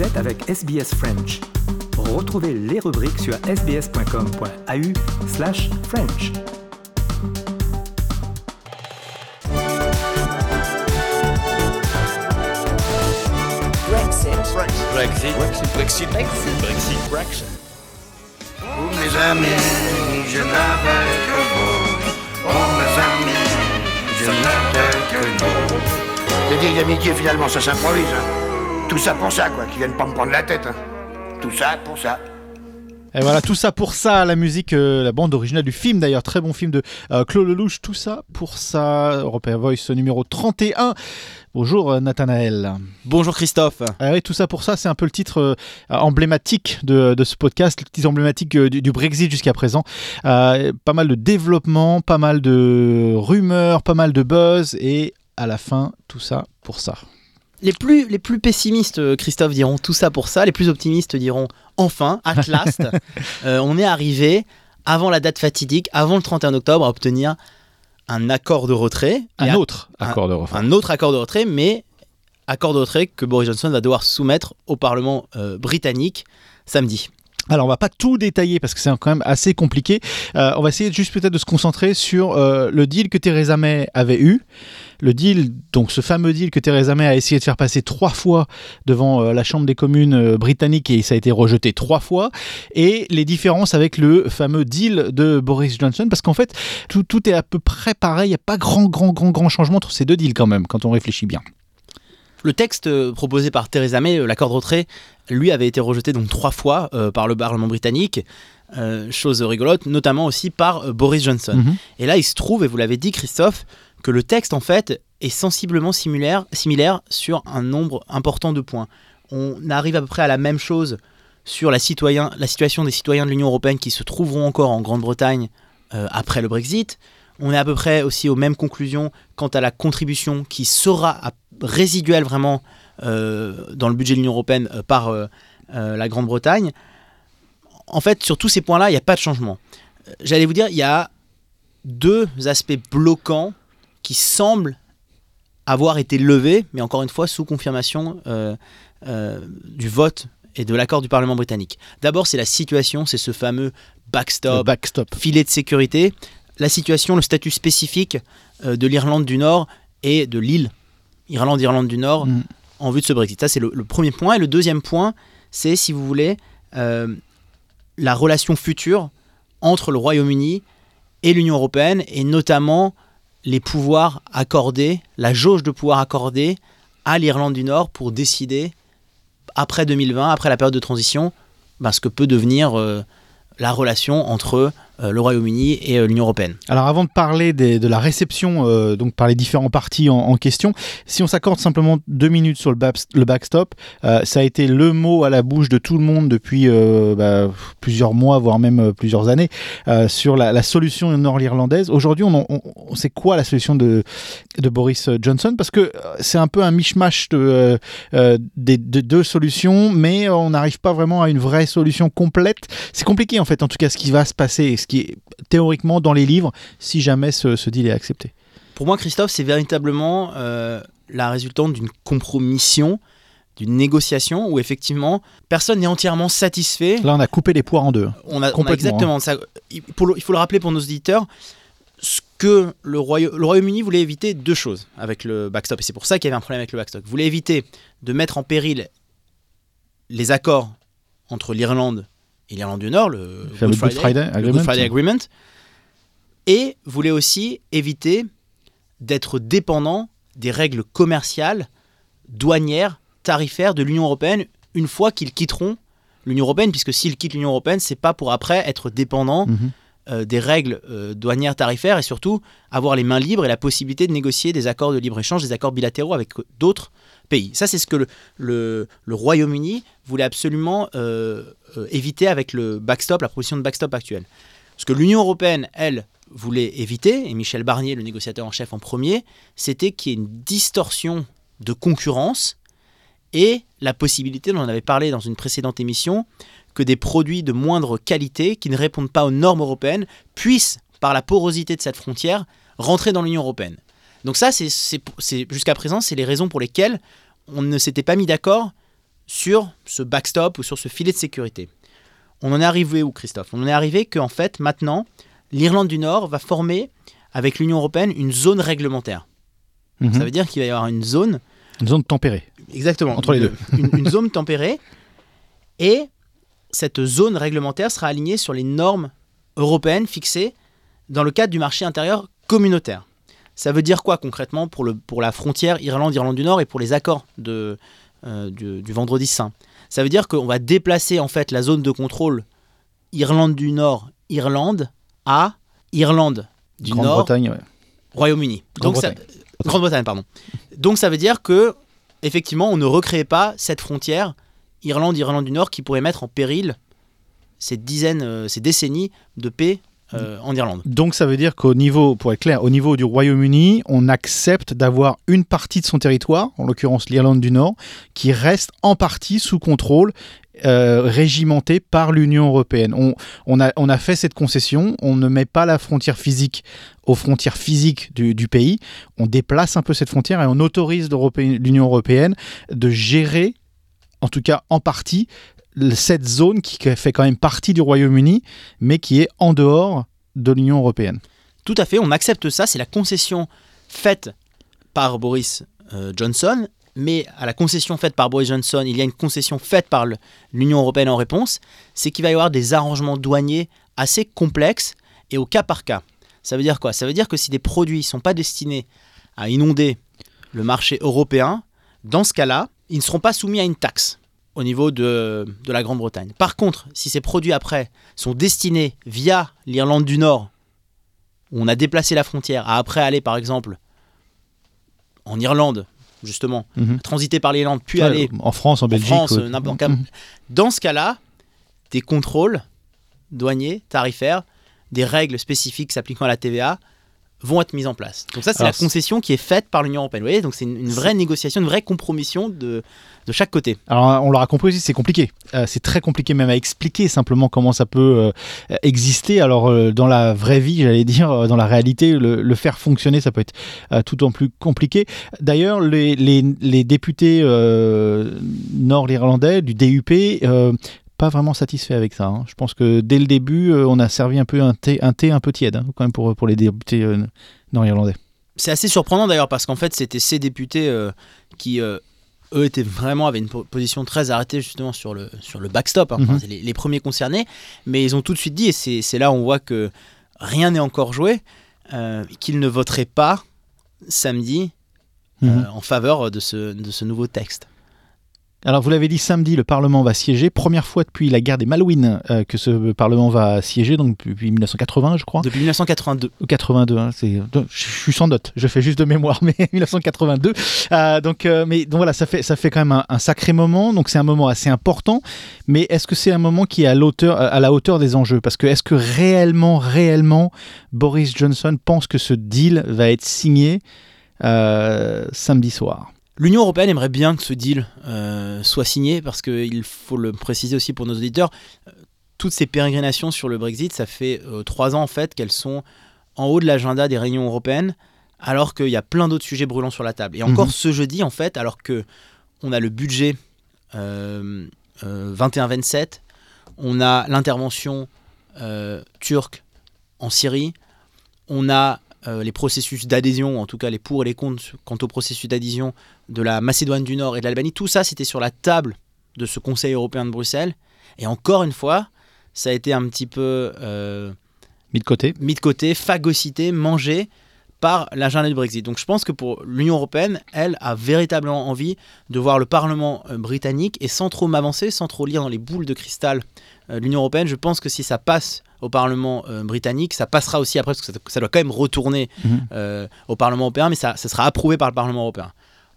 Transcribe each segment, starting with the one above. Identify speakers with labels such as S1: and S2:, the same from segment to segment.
S1: Vous êtes avec SBS French. Retrouvez les rubriques sur sbs.com.au slash French.
S2: Brexit.
S3: Brexit. Brexit. Brexit. Brexit.
S4: Oh mes amis, je n'avais que vous. Oh mes amis, je n'avais que vous. Les vieilles amitiés finalement ça s'improvise. Tout ça pour ça quoi, qui viennent pas me prendre la tête. hein. Tout ça pour ça.
S5: Et voilà, tout ça pour ça, la musique, euh, la bande originale du film d'ailleurs, très bon film de euh, Claude Lelouch, tout ça pour ça, European Voice numéro 31. Bonjour euh, Nathanaël.
S6: Bonjour Christophe.
S5: Ah oui, tout ça pour ça, c'est un peu le titre euh, emblématique de, de ce podcast, le titre emblématique euh, du, du Brexit jusqu'à présent. Euh, pas mal de développement, pas mal de rumeurs, pas mal de buzz, et à la fin, tout ça pour ça.
S6: Les plus, les plus pessimistes, euh, Christophe, diront tout ça pour ça. Les plus optimistes diront enfin, at last, euh, on est arrivé avant la date fatidique, avant le 31 octobre, à obtenir un accord de retrait. Et
S5: Un autre accord de refrain.
S6: un autre accord de retrait, mais accord de retrait que Boris Johnson va devoir soumettre au Parlement euh, britannique samedi.
S5: Alors on va pas tout détailler parce que c'est quand même assez compliqué. Euh, on va essayer juste peut-être de se concentrer sur euh, le deal que Theresa May avait eu. Le deal, donc ce fameux deal que Theresa May a essayé de faire passer trois fois devant euh, la Chambre des communes britannique et ça a été rejeté trois fois. Et les différences avec le fameux deal de Boris Johnson parce qu'en fait tout, tout est à peu près pareil. Il n'y a pas grand, grand, grand, grand changement entre ces deux deals quand même quand on réfléchit bien.
S6: Le texte euh, proposé par Theresa May, euh, l'accord de retrait, lui avait été rejeté donc trois fois euh, par le Parlement britannique. Euh, chose rigolote, notamment aussi par euh, Boris Johnson.
S5: Mhm.
S6: Et là, il se trouve, et vous l'avez dit, Christophe, que le texte, en fait, est sensiblement similaire, similaire sur un nombre important de points. On arrive à peu près à la même chose sur la, citoyen, la situation des citoyens de l'Union européenne qui se trouveront encore en Grande-Bretagne après le Brexit. On est à peu près aussi aux mêmes conclusions quant à la contribution qui sera à- résiduelle vraiment euh, dans le budget de l'Union européenne euh, par euh, la Grande-Bretagne. En fait, sur tous ces points-là, il n'y a pas de changement. J'allais vous dire, il y a deux aspects bloquants qui semblent avoir été levés, mais encore une fois sous confirmation euh, euh, du vote et de l'accord du Parlement britannique. D'abord, c'est la situation, c'est ce fameux backstop,
S5: backstop.
S6: filet de sécurité, la situation, le statut spécifique euh, de l'Irlande du Nord et de l'île Irlande-Irlande du Nord
S5: Mm.
S6: en vue de ce Brexit. Ça, c'est le, le premier point. Et le deuxième point, c'est, si vous voulez, euh, la relation future entre le Royaume-Uni et l'Union européenne, et notamment les pouvoirs accordés, la jauge de pouvoir accordée à l'Irlande du Nord pour décider, après 2020, après la période de transition, ben, ce que peut devenir euh, la relation entre le Royaume-Uni et euh, l'Union européenne.
S5: Alors avant de parler de la réception euh, donc par les différents partis en, question, si on s'accorde simplement deux minutes sur le, le backstop, euh, ça a été le mot à la bouche de tout le monde depuis euh, bah, plusieurs mois, voire même euh, plusieurs années, euh, sur la, solution nord-irlandaise. Aujourd'hui, on, on, on sait quoi la solution de, de Boris Johnson? Parce que euh, c'est un peu un mishmash de, euh, euh, des de deux solutions, mais on n'arrive pas vraiment à une vraie solution complète. C'est compliqué en fait, en tout cas, ce qui va se passer, ce qui est théoriquement dans les livres, si jamais ce, ce deal est accepté.
S6: Pour moi, Christophe, c'est véritablement euh, la résultante d'une compromission, d'une négociation où effectivement personne n'est entièrement satisfait.
S5: Là, on a coupé les poires en deux.
S6: On a, on a
S5: Complètement,
S6: exactement ça. Il, pour le- il faut le rappeler pour nos auditeurs. Ce que le, Roya- le Royaume-Uni voulait éviter deux choses avec le backstop, et c'est pour ça qu'il y avait un problème avec le backstop. Il voulait éviter de mettre en péril les accords entre l'Irlande l'Irlande du Nord, le,
S5: Le Good Friday
S6: le
S5: Agreement.
S6: Good Friday Agreement, et voulait aussi éviter d'être dépendant des règles commerciales, douanières, tarifaires de l'Union européenne une fois qu'ils quitteront l'Union européenne, puisque s'ils quittent l'Union européenne, c'est pas pour après être dépendant
S5: Mhm.
S6: euh, des règles euh, douanières tarifaires et surtout avoir les mains libres et la possibilité de négocier des accords de libre-échange, des accords bilatéraux avec d'autres Ça, c'est ce que le, Royaume-Uni voulait absolument euh, euh, éviter avec le backstop, la proposition de backstop actuelle. Ce que l'Union européenne, elle, voulait éviter, et Michel Barnier, le négociateur en chef en premier, c'était qu'il y ait une distorsion de concurrence et la possibilité, on en avait parlé dans une précédente émission, que des produits de moindre qualité qui ne répondent pas aux normes européennes puissent, par la porosité de cette frontière, rentrer dans l'Union européenne. Donc ça, c'est, c'est- c'est- jusqu'à présent, c'est les raisons pour lesquelles on ne s'était pas mis d'accord sur ce backstop ou sur ce filet de sécurité. On en est arrivé où, Christophe? On en est arrivé qu'en fait, maintenant, l'Irlande du Nord va former, avec l'Union européenne, une zone réglementaire.
S5: Mhm.
S6: Ça veut dire qu'il va y avoir une zone
S5: Une zone tempérée.
S6: Exactement.
S5: Entre les deux.
S6: Une, une zone tempérée. Et cette zone réglementaire sera alignée sur les normes européennes fixées dans le cadre du marché intérieur communautaire. Ça veut dire quoi concrètement pour, le, pour la frontière Irlande-Irlande du Nord et pour les accords de, euh, du, du Vendredi Saint? Ça veut dire qu'on va déplacer en fait la zone de contrôle Irlande du Nord-Irlande à Irlande du Nord,
S5: Grande-Bretagne, ouais.
S6: Royaume-Uni. Donc ça-
S5: Grande-Bretagne.
S6: Grande-Bretagne, pardon. Donc ça veut dire que effectivement, on ne recrée pas cette frontière Irlande-Irlande du Nord qui pourrait mettre en péril ces dizaines, euh, ces décennies de paix euh, en.
S5: Donc ça veut dire qu'au niveau, pour être clair, au niveau du Royaume-Uni, on accepte d'avoir une partie de son territoire, en l'occurrence l'Irlande du Nord, qui reste en partie sous contrôle euh, régimenté par l'Union européenne. On, a, fait cette concession, on ne met pas la frontière physique aux frontières physiques du, pays, on déplace un peu cette frontière et on autorise l'Union européenne de gérer, en tout cas en partie, cette zone qui fait quand même partie du Royaume-Uni, mais qui est en dehors de l'Union européenne.
S6: Tout à fait, on accepte ça, c'est la concession faite par Boris euh, Johnson, mais à la concession faite par Boris Johnson, il y a une concession faite par l'Union européenne en réponse, c'est qu'il va y avoir des arrangements douaniers assez complexes et au cas par cas. Ça veut dire quoi? Ça veut dire que si des produits ne sont pas destinés à inonder le marché européen, dans ce cas-là, ils ne seront pas soumis à une taxe au niveau de, de la Grande-Bretagne. Par contre, si ces produits après sont destinés via l'Irlande du Nord où on a déplacé la frontière, à après aller par exemple en Irlande, justement,
S5: Mhm.
S6: transiter par l'Irlande, puis
S5: Ouais,
S6: aller
S5: en France, en
S6: en
S5: Belgique.
S6: France,
S5: ouais.
S6: euh,
S5: Mhm.
S6: Dans ce cas-là, des contrôles douaniers, tarifaires, des règles spécifiques s'appliquant à la TVA vont être mises en place. Donc ça, c'est la concession qui est faite par l'Union européenne. Vous voyez, donc c'est une, une vraie négociation, une vraie compromission de, de chaque côté.
S5: Alors, on l'aura compris aussi, c'est compliqué. Euh, c'est très compliqué même à expliquer simplement comment ça peut euh, exister. Alors, euh, dans la vraie vie, j'allais dire, dans la réalité, le, le faire fonctionner, ça peut être tout en plus compliqué. D'ailleurs, les, les- les députés nord-irlandais du DUP, pas vraiment satisfaits avec ça. hein. Je pense que dès le début, euh, on a servi un peu un thé un, thé un peu tiède, hein, quand même, pour, pour les députés euh, nord-irlandais.
S6: C'est assez surprenant d'ailleurs parce qu'en fait, c'était ces députés euh, qui, eux, étaient vraiment avaient une po- position très arrêtée justement sur le, sur le backstop. hein.
S5: Mhm.
S6: c'est les, les premiers concernés, mais ils ont tout de suite dit, et c'est là où on voit que rien n'est encore joué, euh, qu'ils ne voteraient pas samedi euh,
S5: Mhm.
S6: en faveur de ce, de ce nouveau texte.
S5: Alors, vous l'avez dit, samedi, le Parlement va siéger. Première fois depuis la guerre des Malouines euh, que ce Parlement va siéger, donc depuis 1980, je crois.
S6: Depuis 1982.
S5: Ou 82, hein, c'est, je suis sans note, je fais juste de mémoire, mais 1982. Euh, donc, euh, mais donc voilà, ça fait, ça fait quand même un, un sacré moment, donc c'est un moment assez important. Mais est-ce que c'est un moment qui est à, l'auteur, à la hauteur des enjeux? Parce que est-ce que réellement, réellement, Boris Johnson pense que ce deal va être signé samedi soir?
S6: L'Union européenne aimerait bien que ce deal euh, soit signé parce qu'il faut le préciser aussi pour nos auditeurs. euh, toutes ces pérégrinations sur le Brexit, ça fait euh, trois ans en fait qu'elles sont en haut de l'agenda des réunions européennes, alors qu'il y a plein d'autres sujets brûlants sur la table. Et encore
S5: Mhm.
S6: ce jeudi en fait, alors que on a le budget euh, euh, 21-27, on a l'intervention turque en Syrie, on a euh, les processus d'adhésion, en tout cas les pour et les contre quant au processus d'adhésion de la Macédoine du Nord et de l'Albanie, tout ça c'était sur la table de ce Conseil européen de Bruxelles. Et encore une fois, ça a été un petit peu euh,
S5: Mis de côté
S6: mis de côté, phagocyté, mangé par l'agenda du Brexit. Donc je pense que pour l'Union européenne, elle a véritablement envie de voir le Parlement euh, britannique et sans trop m'avancer, sans trop lire dans les boules de cristal euh, l'Union européenne, je pense que si ça passe au Parlement euh, britannique, ça passera aussi après, parce que ça, ça doit quand même retourner
S5: Mhm.
S6: euh, au Parlement européen, mais ça, ça sera approuvé par le Parlement européen.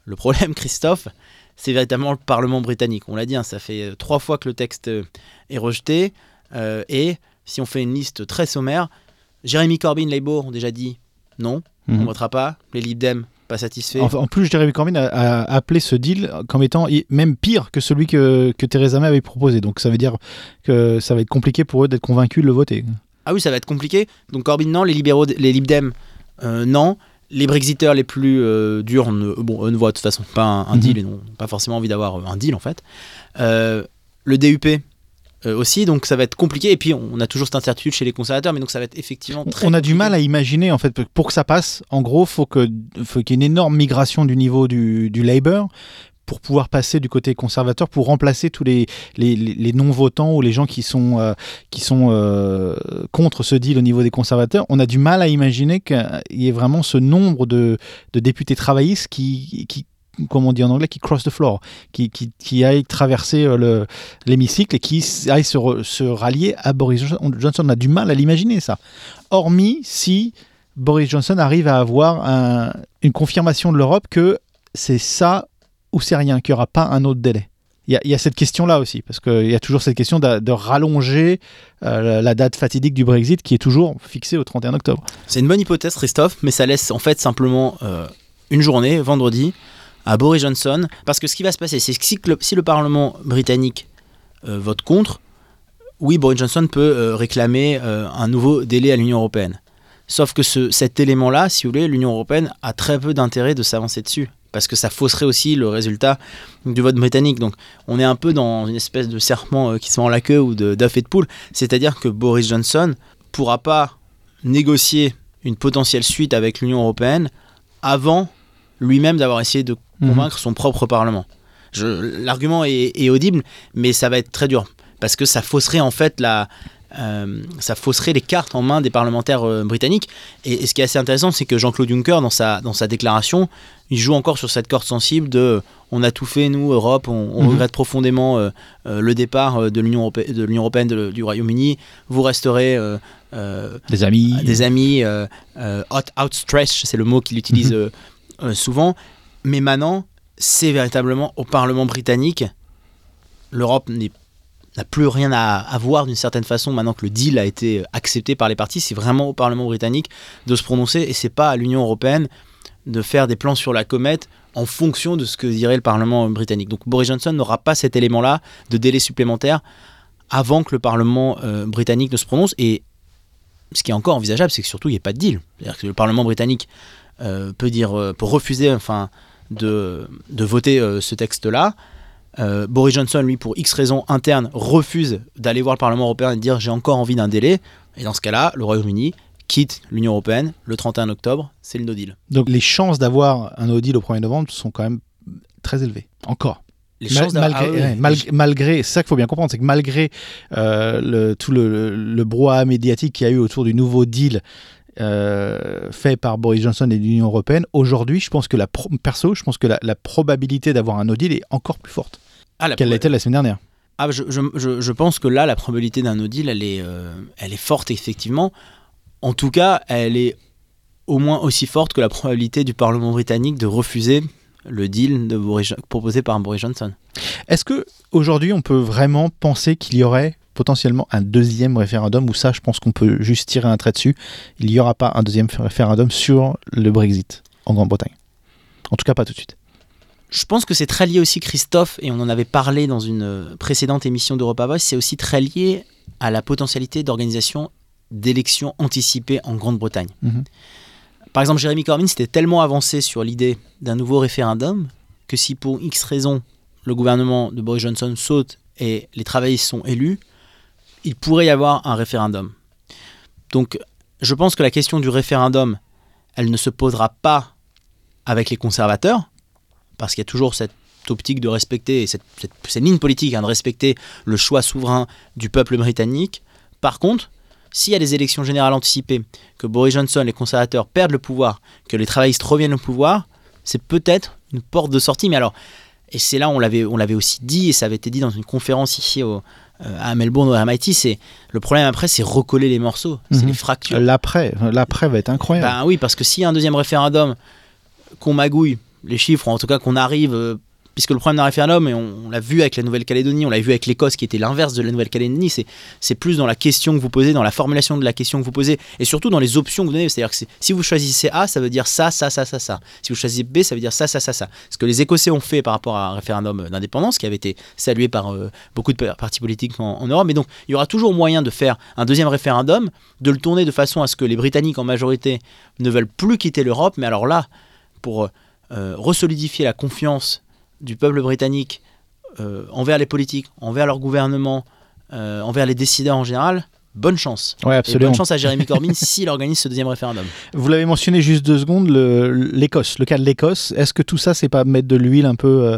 S6: Le problème, Christophe, c'est véritablement le Parlement britannique. On l'a dit, hein, ça fait euh, trois fois que le texte est rejeté, euh, et si on fait une liste très sommaire, Jérémy Corbyn, Labour ont déjà dit non, on
S5: Mhm.
S6: ne votera pas. Les Lib Dem, pas satisfaits.
S5: En, en plus, Jeremy Corbyn a, a appelé ce deal comme étant même pire que celui que, que Theresa May avait proposé. Donc ça veut dire que ça va être compliqué pour eux d'être convaincus de le voter.
S6: Ah oui, ça va être compliqué. Donc Corbyn, non. Les libéraux, les Lib Dem, euh, non. les Brexiteurs les plus euh, durs, ne, bon, eux ne voient de toute façon pas un, un
S5: Mhm.
S6: deal et n'ont pas forcément envie d'avoir euh, un deal en fait. Euh, le DUP euh, aussi, donc ça va être compliqué. Et puis on a toujours cette incertitude chez les conservateurs, mais donc ça va être effectivement très.
S5: On a du mal à imaginer, en fait, pour que ça passe, en gros, faut que, faut qu'il y ait une énorme migration du niveau du, du Labour pour pouvoir passer du côté conservateur, pour remplacer tous les, les, les- les non-votants ou les gens qui sont, euh, qui sont euh, contre ce deal au niveau des conservateurs. On a du mal à imaginer qu'il y ait vraiment ce nombre de, de députés travaillistes qui, qui, comme on dit en anglais, qui cross the floor, qui, qui, qui aillent traverser euh, le- l'hémicycle et qui aillent se, se rallier à Boris Johnson. On a du mal à l'imaginer, ça. Hormis si Boris Johnson arrive à avoir un- une confirmation de l'Europe que c'est ça ou c'est rien, qu'il n'y aura pas un autre délai. Il y a, il y a cette question-là aussi, parce qu'il y a toujours cette question de, de rallonger euh, la date fatidique du Brexit qui est toujours fixée au 31 octobre.
S6: C'est une bonne hypothèse, Christophe, mais ça laisse en fait simplement euh, une journée, vendredi, à Boris Johnson. Parce que ce qui va se passer, c'est que si le, Parlement britannique euh, vote contre, oui, Boris Johnson peut euh, réclamer euh, un nouveau délai à l'Union européenne. Sauf que ce- cet élément-là, si vous voulez, l'Union européenne a très peu d'intérêt de s'avancer dessus. Parce que ça fausserait aussi le résultat du vote britannique. Donc on est un peu dans une espèce de serpent qui se met en la queue ou d'œuf et de poule. C'est-à-dire que Boris Johnson pourra pas négocier une potentielle suite avec l'Union européenne avant lui-même d'avoir essayé de convaincre son propre Parlement. L'argument est, est audible, mais ça va être très dur parce que ça fausserait en fait la, euh, ça fausserait les cartes en main des parlementaires euh, britanniques. Et, et ce qui est assez intéressant, c'est que Jean-Claude Juncker, dans sa, dans sa déclaration, il joue encore sur cette corde sensible de on a tout fait, nous, Europe, on, on
S5: Mhm.
S6: regrette profondément euh, le départ de l'Union europé- de l'Union européenne, de- du Royaume-Uni, vous resterez
S5: Des amis.
S6: des amis out- outstretched, c'est le mot qu'il utilise
S5: Mhm.
S6: euh, souvent. Mais maintenant, c'est véritablement au Parlement britannique. L'Europe n'a plus rien à, à voir d'une certaine façon maintenant que le deal a été euh, accepté par les partis. C'est vraiment au Parlement britannique de se prononcer et c'est pas à l'Union européenne de faire des plans sur la comète en fonction de ce que dirait le Parlement britannique. Donc Boris Johnson n'aura pas cet élément-là de délai supplémentaire avant que le Parlement euh, britannique ne se prononce. Et ce qui est encore envisageable, c'est que surtout il n'y ait pas de deal. C'est-à-dire que le Parlement britannique euh, peut dire, euh, peut refuser enfin, de, de voter euh, ce texte-là. Euh, Boris Johnson, lui, pour X raisons internes, refuse d'aller voir le Parlement européen et de dire j'ai encore envie d'un délai. Et dans ce cas-là, le Royaume-Uni quitte l'Union européenne le 31 octobre, c'est le no deal.
S5: Donc les chances d'avoir un no deal au 1er novembre sont quand même très élevées. Encore.
S6: Les
S5: Mal-
S6: chances
S5: malgré,
S6: ah oui,
S5: ouais, mal- malgré, c'est ça qu'il faut bien comprendre, c'est que malgré euh, le, tout le, le, le brouhaha médiatique qu'il y a eu autour du nouveau deal euh, fait par Boris Johnson et l'Union européenne, aujourd'hui, je pense que la pro- perso, je pense que la, la probabilité d'avoir un no deal est encore plus forte
S6: Ah,
S5: qu'elle l'était la semaine dernière.
S6: Ah, je, je- je- je pense que là, la probabilité d'un no deal, elle est, euh, elle est forte, effectivement. En tout cas, elle est au moins aussi forte que la probabilité du Parlement britannique de refuser le deal de Boris Jo- proposé par Boris Johnson.
S5: Est-ce que aujourd'hui on peut vraiment penser qu'il y aurait potentiellement un deuxième référendum ou ça je pense qu'on peut juste tirer un trait dessus il n'y aura pas un deuxième référendum sur le Brexit en Grande-Bretagne en tout cas pas tout de suite
S6: Je pense que c'est très lié aussi, Christophe, et on en avait parlé dans une euh, précédente émission d'Europa Voice, c'est aussi très lié à la potentialité d'organisation d'élections anticipées en Grande-Bretagne.
S5: Mhm.
S6: Par exemple, Jérémy Corbyn s'était tellement avancé sur l'idée d'un nouveau référendum que si pour X raison le gouvernement de Boris Johnson saute et les travaillistes sont élus, il pourrait y avoir un référendum. Donc je pense que la question du référendum, elle ne se posera pas avec les conservateurs, parce qu'il y a toujours cette optique de respecter, cette, cette- ligne politique, hein, de respecter le choix souverain du peuple britannique. Par contre, s'il y a des élections générales anticipées, que Boris Johnson, les conservateurs perdent le pouvoir, que les travaillistes reviennent au pouvoir, c'est peut-être une porte de sortie. Mais alors, et c'est là, on l'avait, on l'avait aussi dit, et ça avait été dit dans une conférence ici au- euh, à Melbourne au MIT, c'est le problème après, c'est recoller les morceaux, c'est
S5: Mhm.
S6: les fractures.
S5: l'après l'après va être incroyable
S6: Ben oui, parce que s'il y a un deuxième référendum, qu'on magouille les chiffres, ou en tout cas qu'on arrive euh, puisque le problème d'un référendum, et on, l'a vu avec la Nouvelle-Calédonie, on l'a vu avec l'Écosse qui était l'inverse de la Nouvelle-Calédonie, c'est, plus dans la question que vous posez, dans la formulation de la question que vous posez, et surtout dans les options que vous donnez. C'est-à-dire que si vous choisissez A, ça veut dire ça, ça, ça, ça, ça. Si vous choisissez B, ça veut dire ça, ça, ça, ça. Ce que les Écossais ont fait par rapport à un référendum d'indépendance, qui avait été salué par euh, beaucoup de pa- partis politiques en, en Europe. Mais donc, il y aura toujours moyen de faire un deuxième référendum, de le tourner de façon à ce que les Britanniques en majorité ne veulent plus quitter l'Europe. Mais alors là, pour euh, resolidifier la confiance du peuple britannique euh, envers les politiques, envers leur gouvernement, euh, envers les décideurs en général, bonne chance.
S5: Ouais,
S6: Et
S5: absolument.
S6: bonne chance à Jérémy Corbyn s'il organise ce deuxième référendum.
S5: Vous l'avez mentionné juste deux secondes, l'Écosse, le, cas de l'Écosse. Est-ce que tout ça, c'est pas mettre de l'huile un peu euh,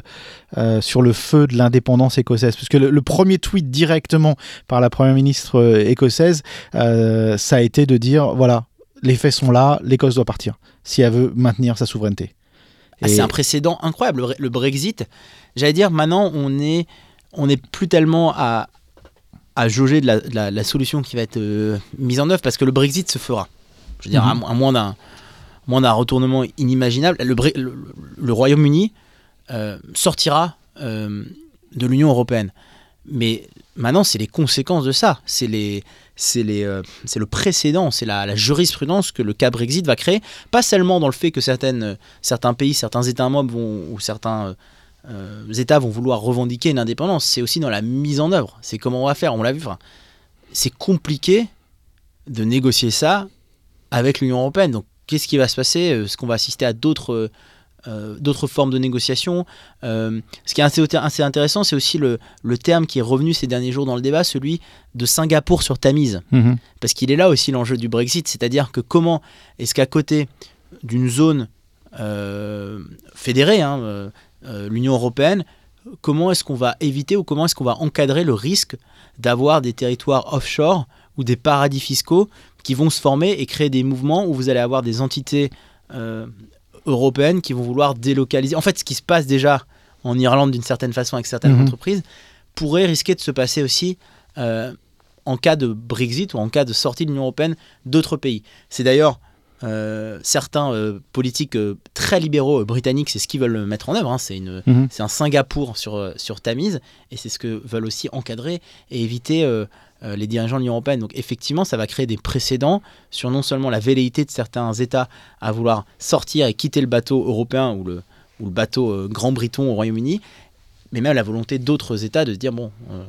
S5: euh, sur le feu de l'indépendance écossaise? Parce que le, le premier tweet directement par la première ministre écossaise, euh, ça a été de dire voilà, les faits sont là, l'Écosse doit partir si elle veut maintenir sa souveraineté.
S6: Ah, C'est un précédent incroyable. Le, le Brexit, j'allais dire, maintenant, on est, on est plus tellement à, à jauger de la, de la- la solution qui va être euh, mise en œuvre parce que le Brexit se fera. Je veux dire,
S5: Mhm.
S6: à, à moins d'un moins d'un retournement inimaginable, le, Bre- le- le Royaume-Uni euh, sortira euh, de l'Union européenne. Mais maintenant, c'est les conséquences de ça. C'est les, c'est les, euh, c'est le précédent, c'est la, la jurisprudence que le cas Brexit va créer. Pas seulement dans le fait que euh, certains pays, certains États membres ou certains euh, États vont vouloir revendiquer une indépendance. C'est aussi dans la mise en œuvre. C'est comment on va faire. On l'a vu. c'est compliqué de négocier ça avec l'Union européenne. Donc, qu'est-ce qui va se passer Est-ce qu'on va assister à d'autres euh, d'autres formes de négociation Euh, Ce qui est assez, assez intéressant, c'est aussi le, le terme qui est revenu ces derniers jours dans le débat, celui de Singapour sur Tamise.
S5: Mhm.
S6: Parce qu'il est là aussi l'enjeu du Brexit, c'est-à-dire que comment est-ce qu'à côté d'une zone euh, fédérée, hein, l'Union européenne, comment est-ce qu'on va éviter ou comment est-ce qu'on va encadrer le risque d'avoir des territoires offshore ou des paradis fiscaux qui vont se former et créer des mouvements où vous allez avoir des entités euh, européennes qui vont vouloir délocaliser. En fait, ce qui se passe déjà en Irlande d'une certaine façon avec certaines
S5: Mhm.
S6: entreprises pourrait risquer de se passer aussi euh, en cas de Brexit ou en cas de sortie de l'Union européenne d'autres pays. C'est d'ailleurs euh, certains euh, politiques très libéraux britanniques, c'est ce qu'ils veulent mettre en œuvre. hein. C'est
S5: Mhm.
S6: un Singapour sur, sur Tamise, et c'est ce que veulent aussi encadrer et éviter euh, les dirigeants de l'Union européenne. Donc effectivement, ça va créer des précédents sur non seulement la velléité de certains États à vouloir sortir et quitter le bateau européen ou le, ou le bateau euh, Grand Briton au Royaume-Uni, mais même la volonté d'autres États de se dire, bon, euh,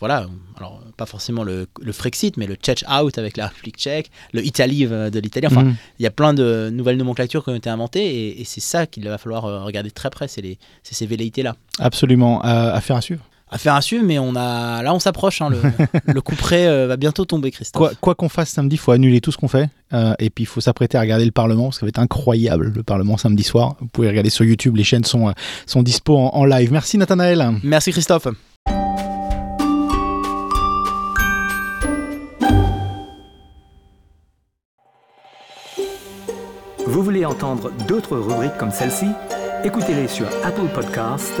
S6: voilà, alors pas forcément le, le Frexit, mais le Czech out avec la République tchèque, le Italie de l'Italie, enfin,
S5: Mhm.
S6: il y a plein de nouvelles nomenclatures qui ont été inventées et, et c'est ça qu'il va falloir regarder de très près, c'est ces velléités-là.
S5: Absolument. À faire à suivre.
S6: Affaire à suivre, mais on a, là on s'approche, hein, le, le coup près euh, va bientôt tomber, Christophe.
S5: Quoi quoi qu'on fasse samedi, il faut annuler tout ce qu'on fait. euh, et puis, il faut s'apprêter à regarder le Parlement, parce que ça va être incroyable, le Parlement samedi soir. Vous pouvez regarder sur YouTube, les chaînes sont, euh, sont dispo en, en live. Merci Nathanaël.
S6: Merci Christophe.
S1: Vous voulez entendre d'autres rubriques comme celle-ci? Écoutez-les sur Apple Podcasts,